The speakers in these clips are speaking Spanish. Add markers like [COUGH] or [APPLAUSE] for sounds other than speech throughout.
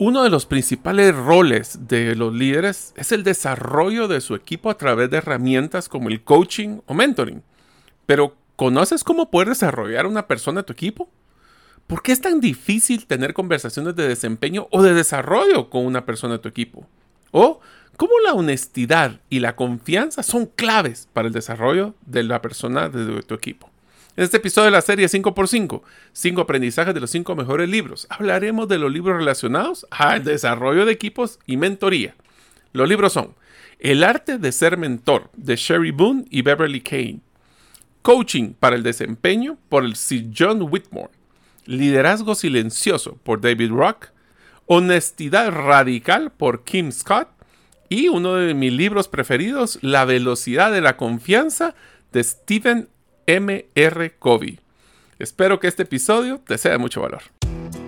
Uno de los principales roles de los líderes es el desarrollo de su equipo a través de herramientas como el coaching o mentoring. Pero, ¿conoces cómo puedes desarrollar una persona a tu equipo? ¿Por qué es tan difícil tener conversaciones de desempeño o de desarrollo con una persona de tu equipo? ¿O cómo la honestidad y la confianza son claves para el desarrollo de la persona de tu equipo? En este episodio de la serie 5x5, 5 aprendizajes de los 5 mejores libros, hablaremos de los libros relacionados al desarrollo de equipos y mentoría. Los libros son El arte de ser mentor de Sherry Boone y Beverly Kane, Coaching para el desempeño por el Sir John Whitmore, Liderazgo silencioso por David Rock, Honestidad radical por Kim Scott. Y uno de mis libros preferidos, La velocidad de la confianza de Stephen M.R. Covey. Espero que este episodio te sea de mucho valor.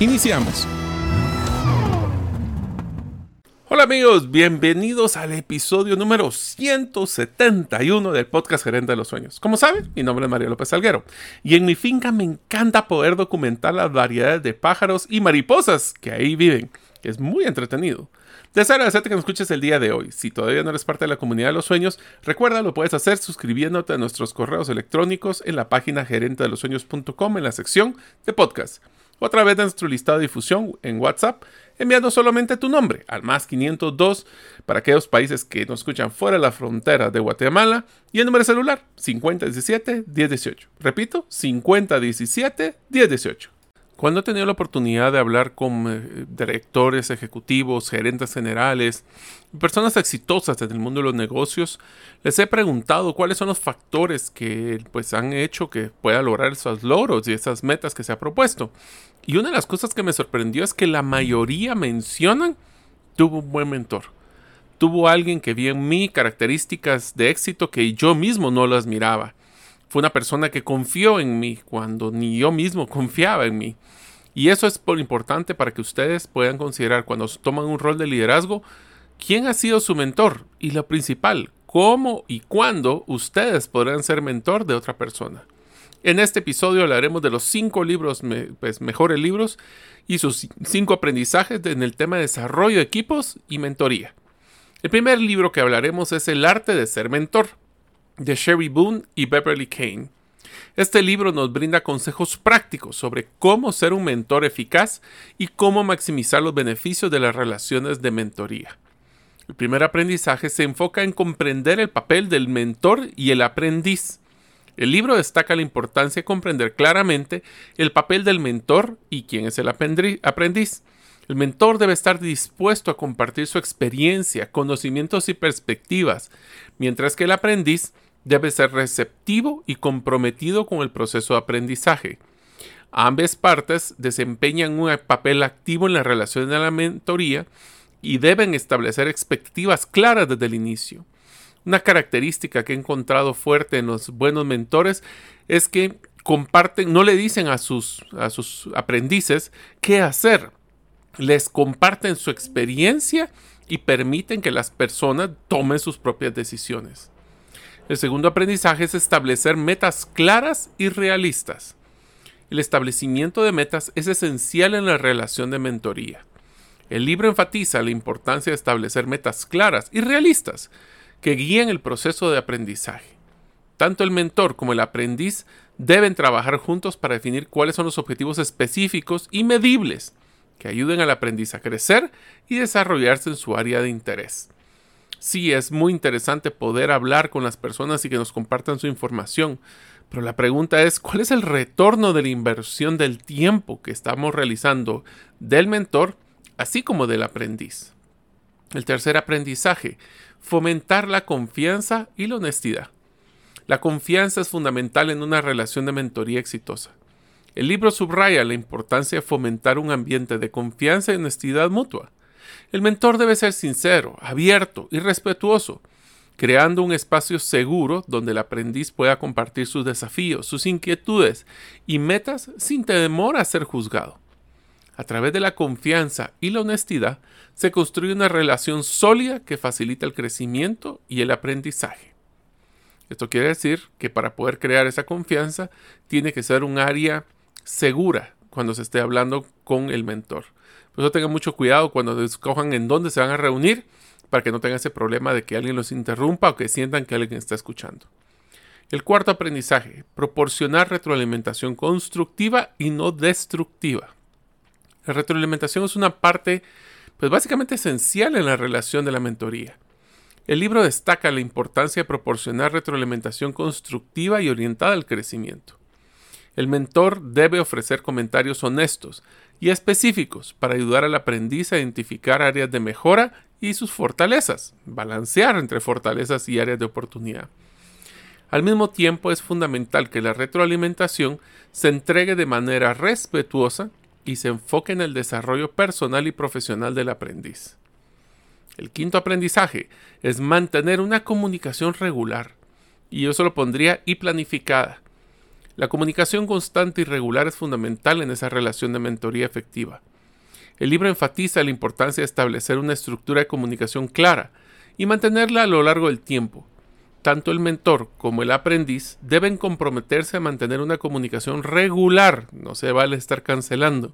Iniciamos. Hola amigos, bienvenidos al episodio número 171 del podcast Gerente de los Sueños. Como saben, mi nombre es Mario López Salguero y en mi finca me encanta poder documentar las variedades de pájaros y mariposas que ahí viven. Es muy entretenido. Deseo agradecerte que nos escuches el día de hoy. Si todavía no eres parte de la comunidad de los sueños, recuerda, lo puedes hacer suscribiéndote a nuestros correos electrónicos en la página gerentedelosueños.com en la sección de podcast. O a través de nuestro listado de difusión en WhatsApp enviando solamente tu nombre al más 502 para aquellos países que nos escuchan fuera de la frontera de Guatemala y el número celular 5017-1018. Repito, 5017-1018. Cuando he tenido la oportunidad de hablar con eh, directores ejecutivos, gerentes generales, personas exitosas en el mundo de los negocios, les he preguntado cuáles son los factores que pues, han hecho que pueda lograr esos logros y esas metas que se ha propuesto. Y una de las cosas que me sorprendió es que la mayoría mencionan tuvo un buen mentor. Tuvo alguien que vio en mí características de éxito que yo mismo no las miraba. Fue una persona que confió en mí cuando ni yo mismo confiaba en mí. Y eso es por importante para que ustedes puedan considerar cuando toman un rol de liderazgo quién ha sido su mentor y lo principal, cómo y cuándo ustedes podrán ser mentor de otra persona. En este episodio hablaremos de los cinco libros, pues, mejores libros y sus cinco aprendizajes en el tema de desarrollo de equipos y mentoría. El primer libro que hablaremos es El arte de ser mentor de Sherry Boone y Beverly Kane. Este libro nos brinda consejos prácticos sobre cómo ser un mentor eficaz y cómo maximizar los beneficios de las relaciones de mentoría. El primer aprendizaje se enfoca en comprender el papel del mentor y el aprendiz. El libro destaca la importancia de comprender claramente el papel del mentor y quién es el aprendiz. El mentor debe estar dispuesto a compartir su experiencia, conocimientos y perspectivas, mientras que el aprendiz debe ser receptivo y comprometido con el proceso de aprendizaje. Ambas partes desempeñan un papel activo en la relación de la mentoría y deben establecer expectativas claras desde el inicio. Una característica que he encontrado fuerte en los buenos mentores es que comparten, no le dicen a sus, a sus aprendices qué hacer, les comparten su experiencia y permiten que las personas tomen sus propias decisiones. El segundo aprendizaje es establecer metas claras y realistas. El establecimiento de metas es esencial en la relación de mentoría. El libro enfatiza la importancia de establecer metas claras y realistas que guíen el proceso de aprendizaje. Tanto el mentor como el aprendiz deben trabajar juntos para definir cuáles son los objetivos específicos y medibles que ayuden al aprendiz a crecer y desarrollarse en su área de interés. Sí, es muy interesante poder hablar con las personas y que nos compartan su información, pero la pregunta es, ¿cuál es el retorno de la inversión del tiempo que estamos realizando del mentor, así como del aprendiz? El tercer aprendizaje, fomentar la confianza y la honestidad. La confianza es fundamental en una relación de mentoría exitosa. El libro subraya la importancia de fomentar un ambiente de confianza y honestidad mutua. El mentor debe ser sincero, abierto y respetuoso, creando un espacio seguro donde el aprendiz pueda compartir sus desafíos, sus inquietudes y metas sin temor a ser juzgado. A través de la confianza y la honestidad se construye una relación sólida que facilita el crecimiento y el aprendizaje. Esto quiere decir que para poder crear esa confianza tiene que ser un área segura cuando se esté hablando con el mentor. Por eso tengan mucho cuidado cuando escojan en dónde se van a reunir para que no tengan ese problema de que alguien los interrumpa o que sientan que alguien está escuchando. El cuarto aprendizaje, proporcionar retroalimentación constructiva y no destructiva. La retroalimentación es una parte, pues básicamente esencial en la relación de la mentoría. El libro destaca la importancia de proporcionar retroalimentación constructiva y orientada al crecimiento. El mentor debe ofrecer comentarios honestos y específicos para ayudar al aprendiz a identificar áreas de mejora y sus fortalezas, balancear entre fortalezas y áreas de oportunidad. Al mismo tiempo es fundamental que la retroalimentación se entregue de manera respetuosa y se enfoque en el desarrollo personal y profesional del aprendiz. El quinto aprendizaje es mantener una comunicación regular, y yo solo pondría y planificada, la comunicación constante y regular es fundamental en esa relación de mentoría efectiva. El libro enfatiza la importancia de establecer una estructura de comunicación clara y mantenerla a lo largo del tiempo. Tanto el mentor como el aprendiz deben comprometerse a mantener una comunicación regular, no se vale estar cancelando,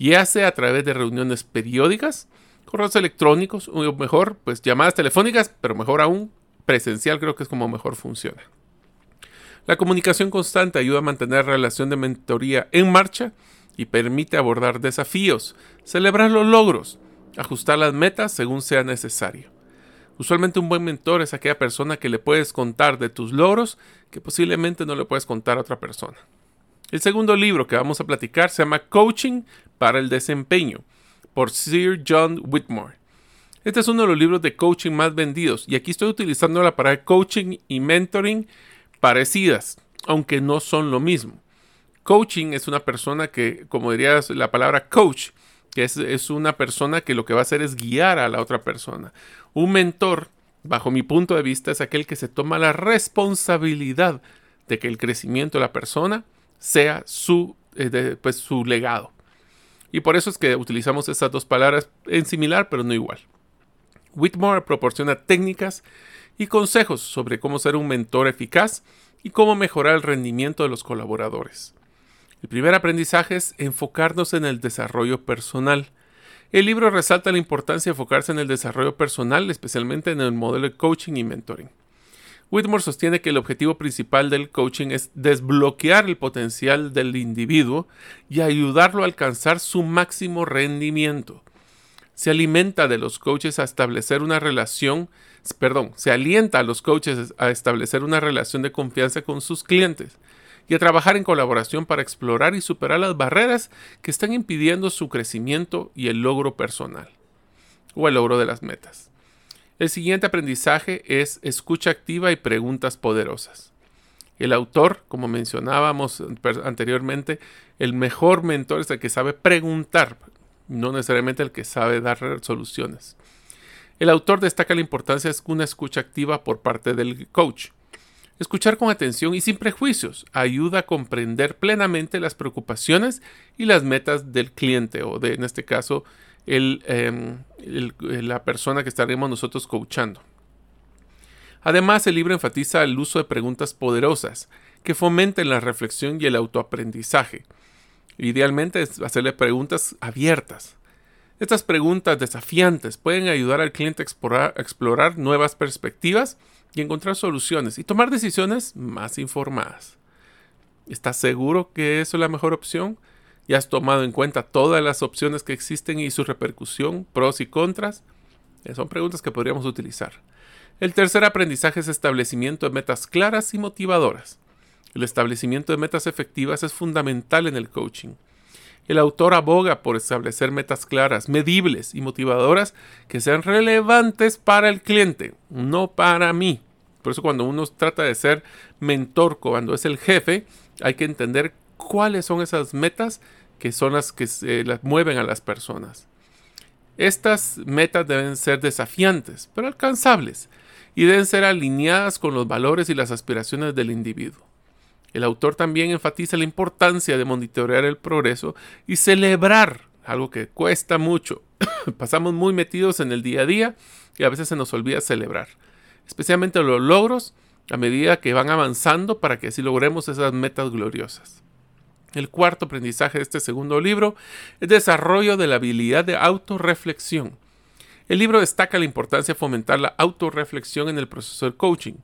ya sea a través de reuniones periódicas, correos electrónicos o mejor, pues llamadas telefónicas, pero mejor aún, presencial creo que es como mejor funciona. La comunicación constante ayuda a mantener la relación de mentoría en marcha y permite abordar desafíos, celebrar los logros, ajustar las metas según sea necesario. Usualmente un buen mentor es aquella persona que le puedes contar de tus logros que posiblemente no le puedes contar a otra persona. El segundo libro que vamos a platicar se llama Coaching para el Desempeño por Sir John Whitmore. Este es uno de los libros de coaching más vendidos y aquí estoy utilizando la palabra coaching y mentoring parecidas, aunque no son lo mismo. Coaching es una persona que, como dirías la palabra coach, que es, es, una persona que lo que va a hacer es guiar a la otra persona. Un mentor, bajo mi punto de vista, es aquel que se toma la responsabilidad de que el crecimiento de la persona sea su, eh, pues, su legado. Y por eso es que utilizamos estas dos palabras en similar, pero no igual. Whitmore proporciona técnicas y consejos sobre cómo ser un mentor eficaz y cómo mejorar el rendimiento de los colaboradores. El primer aprendizaje es enfocarnos en el desarrollo personal. El libro resalta la importancia de enfocarse en el desarrollo personal, especialmente en el modelo de coaching y mentoring. Whitmore sostiene que el objetivo principal del coaching es desbloquear el potencial del individuo y ayudarlo a alcanzar su máximo rendimiento. Se alimenta de los coaches a establecer una relación perdón, se alienta a los coaches a establecer una relación de confianza con sus clientes y a trabajar en colaboración para explorar y superar las barreras que están impidiendo su crecimiento y el logro personal o el logro de las metas. El siguiente aprendizaje es escucha activa y preguntas poderosas. El autor, como mencionábamos anteriormente, el mejor mentor es el que sabe preguntar, no necesariamente el que sabe dar soluciones. El autor destaca la importancia de una escucha activa por parte del coach. Escuchar con atención y sin prejuicios ayuda a comprender plenamente las preocupaciones y las metas del cliente o de, en este caso, em, la persona que estaremos nosotros coachando. Además, el libro enfatiza el uso de preguntas poderosas que fomenten la reflexión y el autoaprendizaje. Idealmente es hacerle preguntas abiertas. Estas preguntas desafiantes pueden ayudar al cliente a explorar, nuevas perspectivas y encontrar soluciones y tomar decisiones más informadas. ¿Estás seguro que eso es la mejor opción? ¿Ya has tomado en cuenta todas las opciones que existen y su repercusión, pros y contras? Eh, son preguntas que podríamos utilizar. El tercer aprendizaje es establecimiento de metas claras y motivadoras. El establecimiento de metas efectivas es fundamental en el coaching. El autor aboga por establecer metas claras, medibles y motivadoras que sean relevantes para el cliente, no para mí. Por eso cuando uno trata de ser mentor, cuando es el jefe, hay que entender cuáles son esas metas que son las que se, las mueven a las personas. Estas metas deben ser desafiantes, pero alcanzables, y deben ser alineadas con los valores y las aspiraciones del individuo. El autor también enfatiza la importancia de monitorear el progreso y celebrar, algo que cuesta mucho. [COUGHS] Pasamos muy metidos en el día a día y a veces se nos olvida celebrar especialmente los logros a medida que van avanzando para que así logremos esas metas gloriosas. El cuarto aprendizaje de este segundo libro es desarrollo de la habilidad de autorreflexión. El libro destaca la importancia de fomentar la autorreflexión en el proceso del coaching.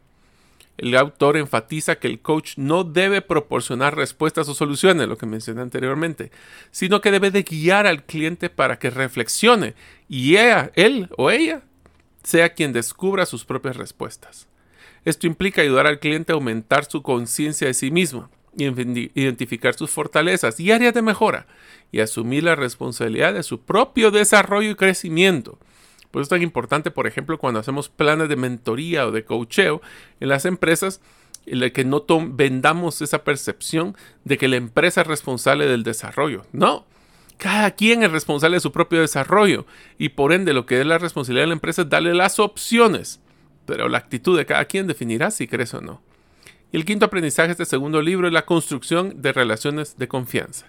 El autor enfatiza que el coach no debe proporcionar respuestas o soluciones, lo que mencioné anteriormente, sino que debe de guiar al cliente para que reflexione y él o ella sea quien descubra sus propias respuestas. Esto implica ayudar al cliente a aumentar su conciencia de sí mismo, identificar sus fortalezas y áreas de mejora y asumir la responsabilidad de su propio desarrollo y crecimiento. Por eso es tan importante, por ejemplo, cuando hacemos planes de mentoría o de coacheo en las empresas, el que no vendamos esa percepción de que la empresa es responsable del desarrollo. No, cada quien es responsable de su propio desarrollo y por ende lo que es la responsabilidad de la empresa es darle las opciones, pero la actitud de cada quien definirá si crees o no. Y el quinto aprendizaje de este segundo libro es la construcción de relaciones de confianza.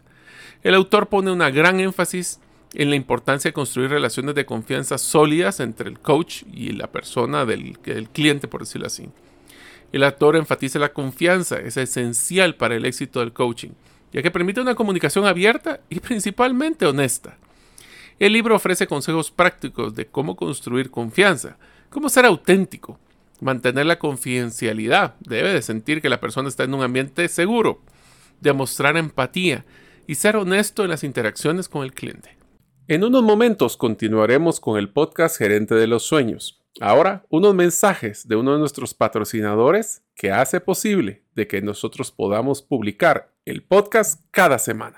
El autor pone una gran énfasis en la importancia de construir relaciones de confianza sólidas entre el coach y la persona del, cliente, por decirlo así. El autor enfatiza la confianza, es esencial para el éxito del coaching ya que permite una comunicación abierta y principalmente honesta. El libro ofrece consejos prácticos de cómo construir confianza, cómo ser auténtico, mantener la confidencialidad, debe de sentir que la persona está en un ambiente seguro, demostrar empatía y ser honesto en las interacciones con el cliente. En unos momentos continuaremos con el podcast Gerente de los Sueños. Ahora, unos mensajes de uno de nuestros patrocinadores que hace posible de que nosotros podamos publicar el podcast cada semana.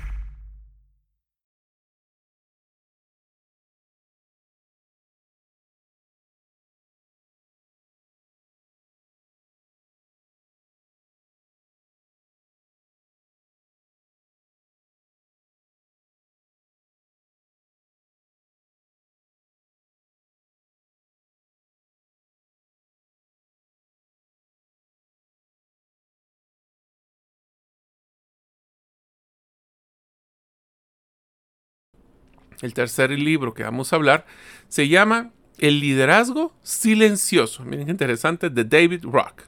El tercer libro que vamos a hablar se llama El liderazgo silencioso. Miren qué interesante, de David Rock.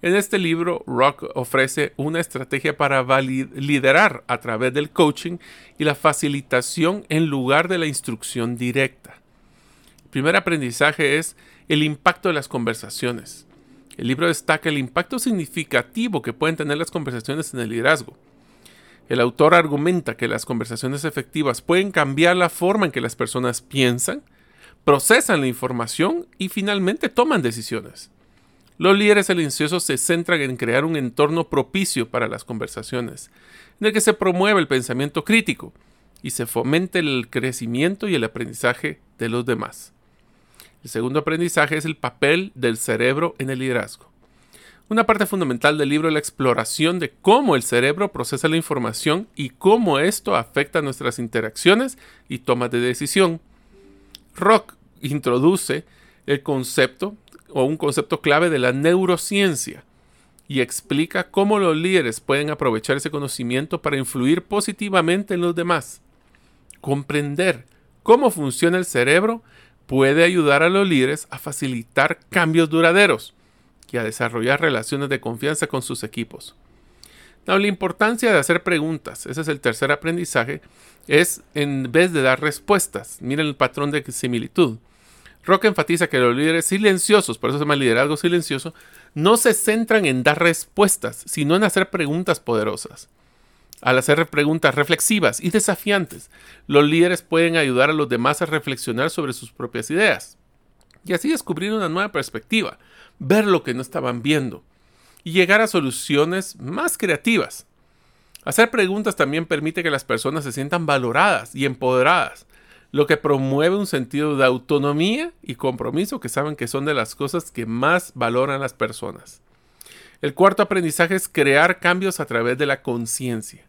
En este libro, Rock ofrece una estrategia para liderar a través del coaching y la facilitación en lugar de la instrucción directa. El primer aprendizaje es el impacto de las conversaciones. El libro destaca el impacto significativo que pueden tener las conversaciones en el liderazgo. El autor argumenta que las conversaciones efectivas pueden cambiar la forma en que las personas piensan, procesan la información y finalmente toman decisiones. Los líderes silenciosos se centran en crear un entorno propicio para las conversaciones, en el que se promueve el pensamiento crítico y se fomente el crecimiento y el aprendizaje de los demás. El segundo aprendizaje es el papel del cerebro en el liderazgo. Una parte fundamental del libro es la exploración de cómo el cerebro procesa la información y cómo esto afecta nuestras interacciones y tomas de decisión. Rock introduce el concepto o un concepto clave de la neurociencia y explica cómo los líderes pueden aprovechar ese conocimiento para influir positivamente en los demás. Comprender cómo funciona el cerebro puede ayudar a los líderes a facilitar cambios duraderos y a desarrollar relaciones de confianza con sus equipos. la importancia de hacer preguntas, ese es el tercer aprendizaje, es en vez de dar respuestas. Miren el patrón de similitud. Rock enfatiza que los líderes silenciosos, por eso se llama liderazgo silencioso, no se centran en dar respuestas, sino en hacer preguntas poderosas. Al hacer preguntas reflexivas y desafiantes, los líderes pueden ayudar a los demás a reflexionar sobre sus propias ideas y así descubrir una nueva perspectiva, ver lo que no estaban viendo y llegar a soluciones más creativas. Hacer preguntas también permite que las personas se sientan valoradas y empoderadas, lo que promueve un sentido de autonomía y compromiso que saben que son de las cosas que más valoran las personas. El cuarto aprendizaje es crear cambios a través de la conciencia.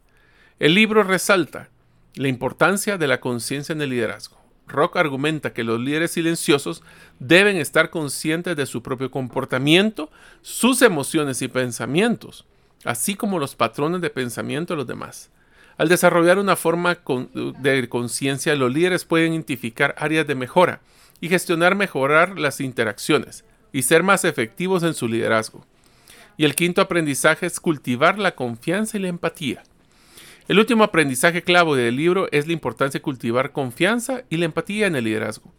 El libro resalta la importancia de la conciencia en el liderazgo. Rock argumenta que los líderes silenciosos deben estar conscientes de su propio comportamiento, sus emociones y pensamientos, así como los patrones de pensamiento de los demás. Al desarrollar una forma de conciencia, los líderes pueden identificar áreas de mejora y gestionar mejorar las interacciones y ser más efectivos en su liderazgo. Y el quinto aprendizaje es cultivar la confianza y la empatía. El último aprendizaje clave del libro es la importancia de cultivar confianza y la empatía en el liderazgo.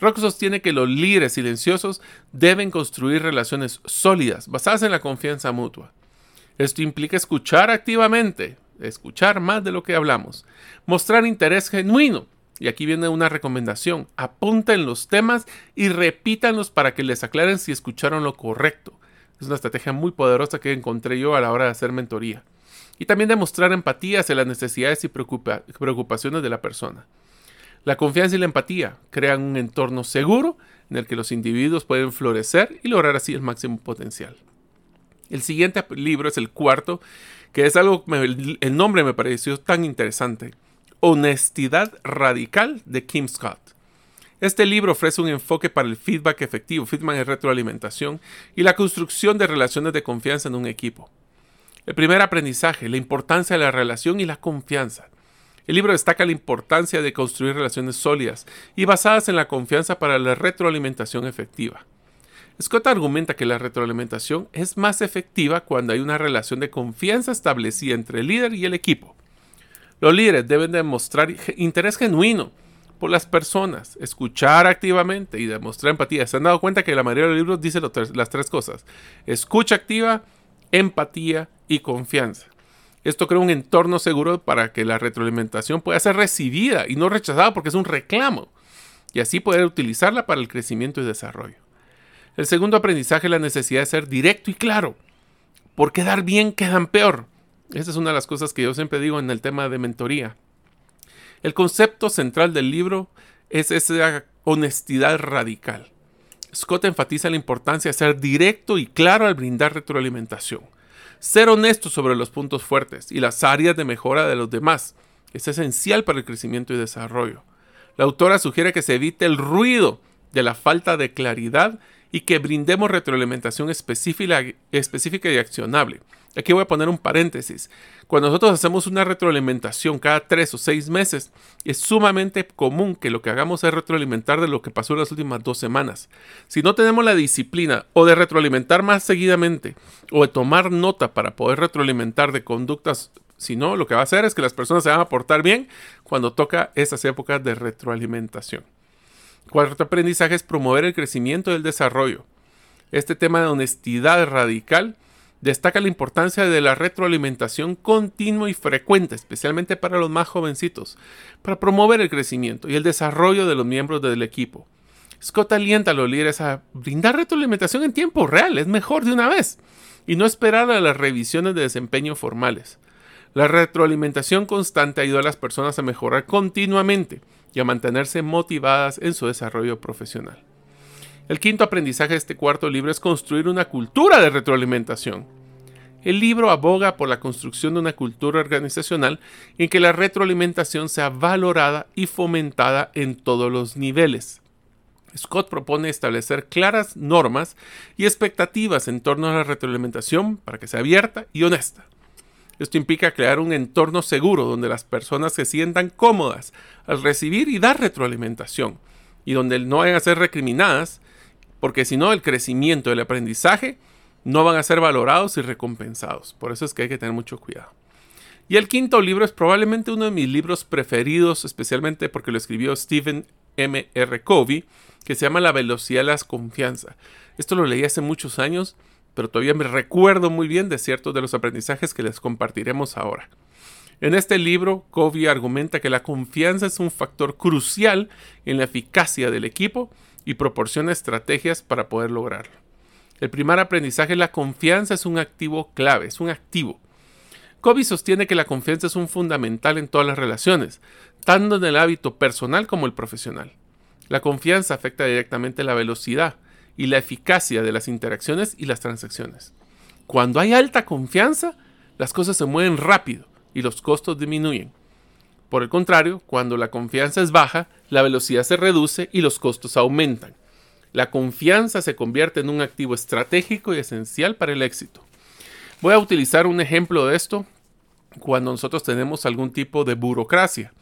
Rock sostiene que los líderes silenciosos deben construir relaciones sólidas basadas en la confianza mutua. Esto implica escuchar activamente, escuchar más de lo que hablamos, mostrar interés genuino. Y aquí viene una recomendación, apunten los temas y repítanlos para que les aclaren si escucharon lo correcto. Es una estrategia muy poderosa que encontré yo a la hora de hacer mentoría y también demostrar empatía hacia las necesidades y preocupaciones de la persona. La confianza y la empatía crean un entorno seguro en el que los individuos pueden florecer y lograr así el máximo potencial. El siguiente libro es el cuarto, que es algo, el nombre me pareció tan interesante. Honestidad Radical de Kim Scott. Este libro ofrece un enfoque para el feedback efectivo, feedback y retroalimentación y la construcción de relaciones de confianza en un equipo. El primer aprendizaje, la importancia de la relación y la confianza. El libro destaca la importancia de construir relaciones sólidas y basadas en la confianza para la retroalimentación efectiva. Scott argumenta que la retroalimentación es más efectiva cuando hay una relación de confianza establecida entre el líder y el equipo. Los líderes deben demostrar interés genuino por las personas, escuchar activamente y demostrar empatía. ¿Se han dado cuenta que la mayoría de los libros dice las tres cosas? Escucha activa, empatía y confianza. Esto crea un entorno seguro para que la retroalimentación pueda ser recibida y no rechazada porque es un reclamo, y así poder utilizarla para el crecimiento y desarrollo. El segundo aprendizaje es la necesidad de ser directo y claro. Por quedar bien quedan peor. Esa es una de las cosas que yo siempre digo en el tema de mentoría. El concepto central del libro es esa honestidad radical. Scott enfatiza la importancia de ser directo y claro al brindar retroalimentación. Ser honesto sobre los puntos fuertes y las áreas de mejora de los demás es esencial para el crecimiento y desarrollo. La autora sugiere que se evite el ruido de la falta de claridad y que brindemos retroalimentación específica, y accionable. Aquí voy a poner un paréntesis. Cuando nosotros hacemos una retroalimentación cada tres o seis meses, es sumamente común que lo que hagamos es retroalimentar de lo que pasó en las últimas dos semanas. Si no tenemos la disciplina o de retroalimentar más seguidamente o de tomar nota para poder retroalimentar de conductas, si no, lo que va a hacer es que las personas se van a portar bien cuando toca esas épocas de retroalimentación. Cuarto aprendizaje es promover el crecimiento y el desarrollo. Este tema de honestidad radical destaca la importancia de la retroalimentación continua y frecuente, especialmente para los más jovencitos, para promover el crecimiento y el desarrollo de los miembros del equipo. Scott alienta a los líderes a brindar retroalimentación en tiempo real, es mejor de una vez, y no esperar a las revisiones de desempeño formales. La retroalimentación constante ayuda a las personas a mejorar continuamente y a mantenerse motivadas en su desarrollo profesional. El quinto aprendizaje de este cuarto libro es construir una cultura de retroalimentación. El libro aboga por la construcción de una cultura organizacional en que la retroalimentación sea valorada y fomentada en todos los niveles. Scott propone establecer claras normas y expectativas en torno a la retroalimentación para que sea abierta y honesta. Esto implica crear un entorno seguro donde las personas se sientan cómodas al recibir y dar retroalimentación y donde no vayan a ser recriminadas, porque si no el crecimiento el aprendizaje no van a ser valorados y recompensados. Por eso es que hay que tener mucho cuidado. Y el quinto libro es probablemente uno de mis libros preferidos, especialmente porque lo escribió Stephen M. R. Covey, que se llama La velocidad de la confianza. Esto lo leí hace muchos años, pero todavía me recuerdo muy bien de ciertos de los aprendizajes que les compartiremos ahora. En este libro, Covey argumenta que la confianza es un factor crucial en la eficacia del equipo y proporciona estrategias para poder lograrlo. El primer aprendizaje, la confianza es un activo clave, es un activo. Covey sostiene que la confianza es un fundamental en todas las relaciones, tanto en el hábito personal como el profesional. La confianza afecta directamente la velocidad y la eficacia de las interacciones y las transacciones. Cuando hay alta confianza, las cosas se mueven rápido y los costos disminuyen. Por el contrario, cuando la confianza es baja, la velocidad se reduce y los costos aumentan. La confianza se convierte en un activo estratégico y esencial para el éxito. Voy a utilizar un ejemplo de esto cuando nosotros tenemos algún tipo de burocracia.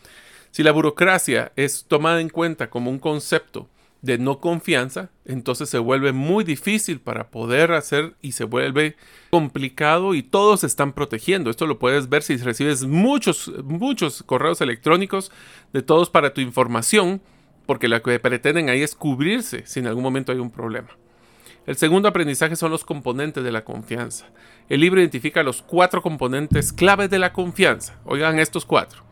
Si la burocracia es tomada en cuenta como un concepto de no confianza, entonces se vuelve muy difícil para poder hacer y se vuelve complicado y todos están protegiendo. Esto lo puedes ver si recibes muchos, muchos correos electrónicos de todos para tu información, porque lo que pretenden ahí es cubrirse si en algún momento hay un problema. El segundo aprendizaje son los componentes de la confianza. El libro identifica los cuatro componentes claves de la confianza. Oigan estos cuatro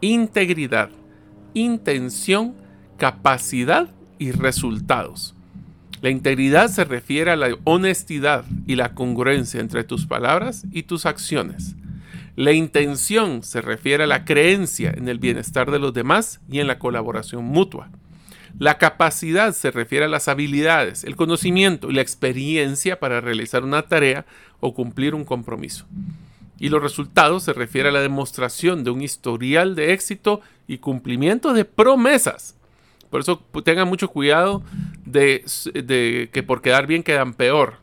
integridad, intención, capacidad y resultados. La integridad se refiere a la honestidad y la congruencia entre tus palabras y tus acciones. La intención se refiere a la creencia en el bienestar de los demás y en la colaboración mutua. La capacidad se refiere a las habilidades, el conocimiento y la experiencia para realizar una tarea o cumplir un compromiso y los resultados se refiere a la demostración de un historial de éxito y cumplimiento de promesas. Por eso tengan mucho cuidado de, que por quedar bien quedan peor.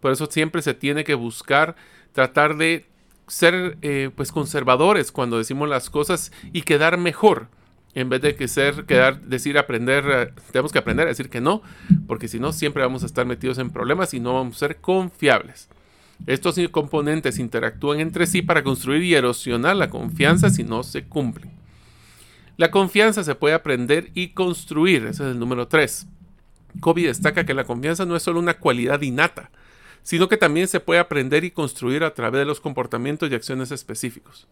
Por eso siempre se tiene que buscar tratar de ser eh, pues conservadores cuando decimos las cosas y quedar mejor en vez de que ser quedar decir aprender eh, tenemos que aprender a decir que no porque si no siempre vamos a estar metidos en problemas y no vamos a ser confiables estos componentes interactúan entre sí para construir y erosionar la confianza si no se cumplen. La confianza se puede aprender y construir, ese es el número 3. Kobe destaca que la confianza no es solo una cualidad innata, sino que también se puede aprender y construir a través de los comportamientos y acciones específicos.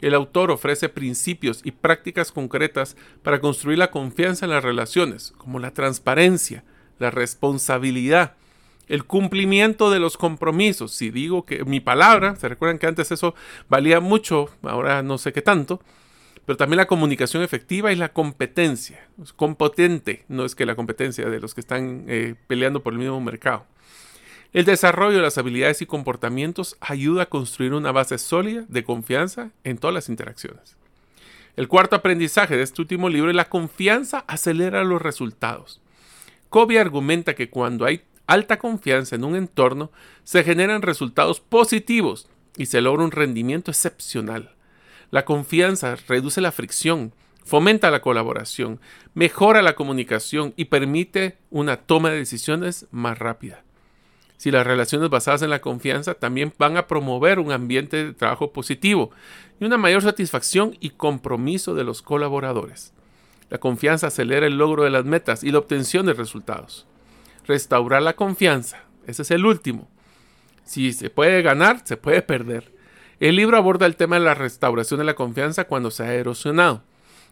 El autor ofrece principios y prácticas concretas para construir la confianza en las relaciones, como la transparencia, la responsabilidad, el cumplimiento de los compromisos. Si digo que mi palabra, se recuerdan que antes eso valía mucho, ahora no sé qué tanto, pero también la comunicación efectiva y la competencia. Competente, no es que la competencia de los que están eh, peleando por el mismo mercado. El desarrollo de las habilidades y comportamientos ayuda a construir una base sólida de confianza en todas las interacciones. El cuarto aprendizaje de este último libro es la confianza acelera los resultados. Kobe argumenta que cuando hay alta confianza en un entorno, se generan resultados positivos y se logra un rendimiento excepcional. La confianza reduce la fricción, fomenta la colaboración, mejora la comunicación y permite una toma de decisiones más rápida. Si las relaciones basadas en la confianza también van a promover un ambiente de trabajo positivo y una mayor satisfacción y compromiso de los colaboradores. La confianza acelera el logro de las metas y la obtención de resultados restaurar la confianza. Ese es el último. Si se puede ganar, se puede perder. El libro aborda el tema de la restauración de la confianza cuando se ha erosionado.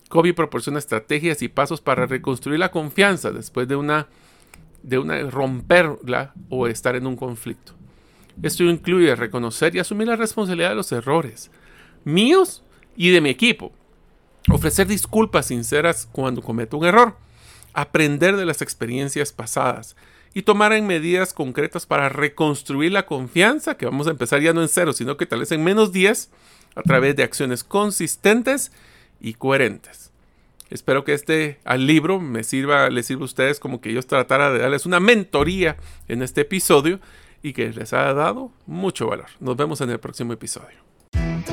Kobe proporciona estrategias y pasos para reconstruir la confianza después de una de una romperla o estar en un conflicto. Esto incluye reconocer y asumir la responsabilidad de los errores míos y de mi equipo. Ofrecer disculpas sinceras cuando cometo un error aprender de las experiencias pasadas y tomar medidas concretas para reconstruir la confianza, que vamos a empezar ya no en cero, sino que tal vez en menos 10, a través de acciones consistentes y coherentes. Espero que este libro me sirva, les sirva a ustedes como que yo tratara de darles una mentoría en este episodio y que les haya dado mucho valor. Nos vemos en el próximo episodio.